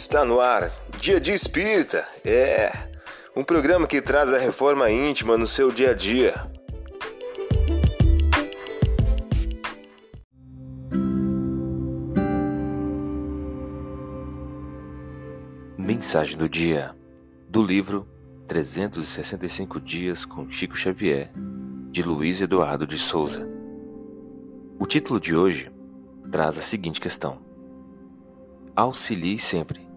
Está no ar, Dia de Espírita. É um programa que traz a reforma íntima no seu dia a dia. Mensagem do dia do livro 365 dias com Chico Xavier, de Luiz Eduardo de Souza. O título de hoje traz a seguinte questão: Auxilie sempre.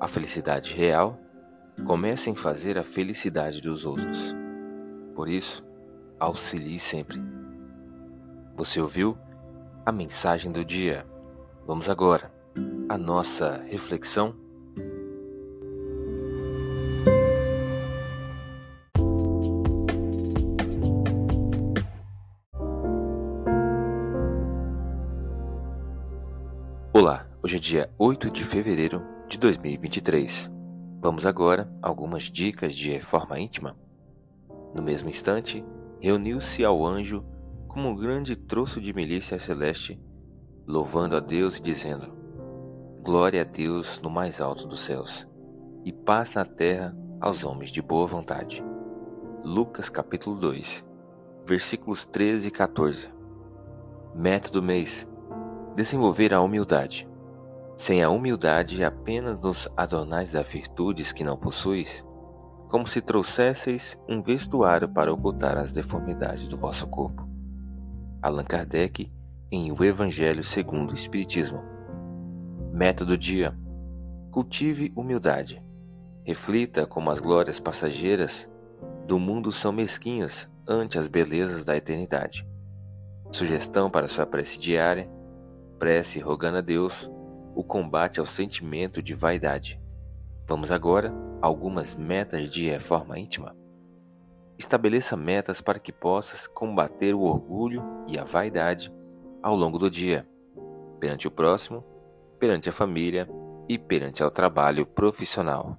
A felicidade real começa em fazer a felicidade dos outros. Por isso, auxilie sempre. Você ouviu a mensagem do dia? Vamos agora à nossa reflexão Olá, hoje é dia 8 de fevereiro de 2023. Vamos agora a algumas dicas de reforma íntima. No mesmo instante, reuniu-se ao anjo como um grande troço de milícia celeste, louvando a Deus e dizendo: Glória a Deus no mais alto dos céus, e paz na terra aos homens de boa vontade. Lucas capítulo 2, versículos 13 e 14. Método mês desenvolver a humildade. Sem a humildade apenas nos adornais das virtudes que não possuis, como se trouxesseis um vestuário para ocultar as deformidades do vosso corpo. Allan Kardec, em O Evangelho segundo o Espiritismo. Método dia: cultive humildade. Reflita como as glórias passageiras do mundo são mesquinhas ante as belezas da eternidade. Sugestão para sua prece diária: prece rogando a Deus combate ao sentimento de vaidade. Vamos agora a algumas metas de reforma íntima. Estabeleça metas para que possas combater o orgulho e a vaidade ao longo do dia, perante o próximo, perante a família e perante ao trabalho profissional.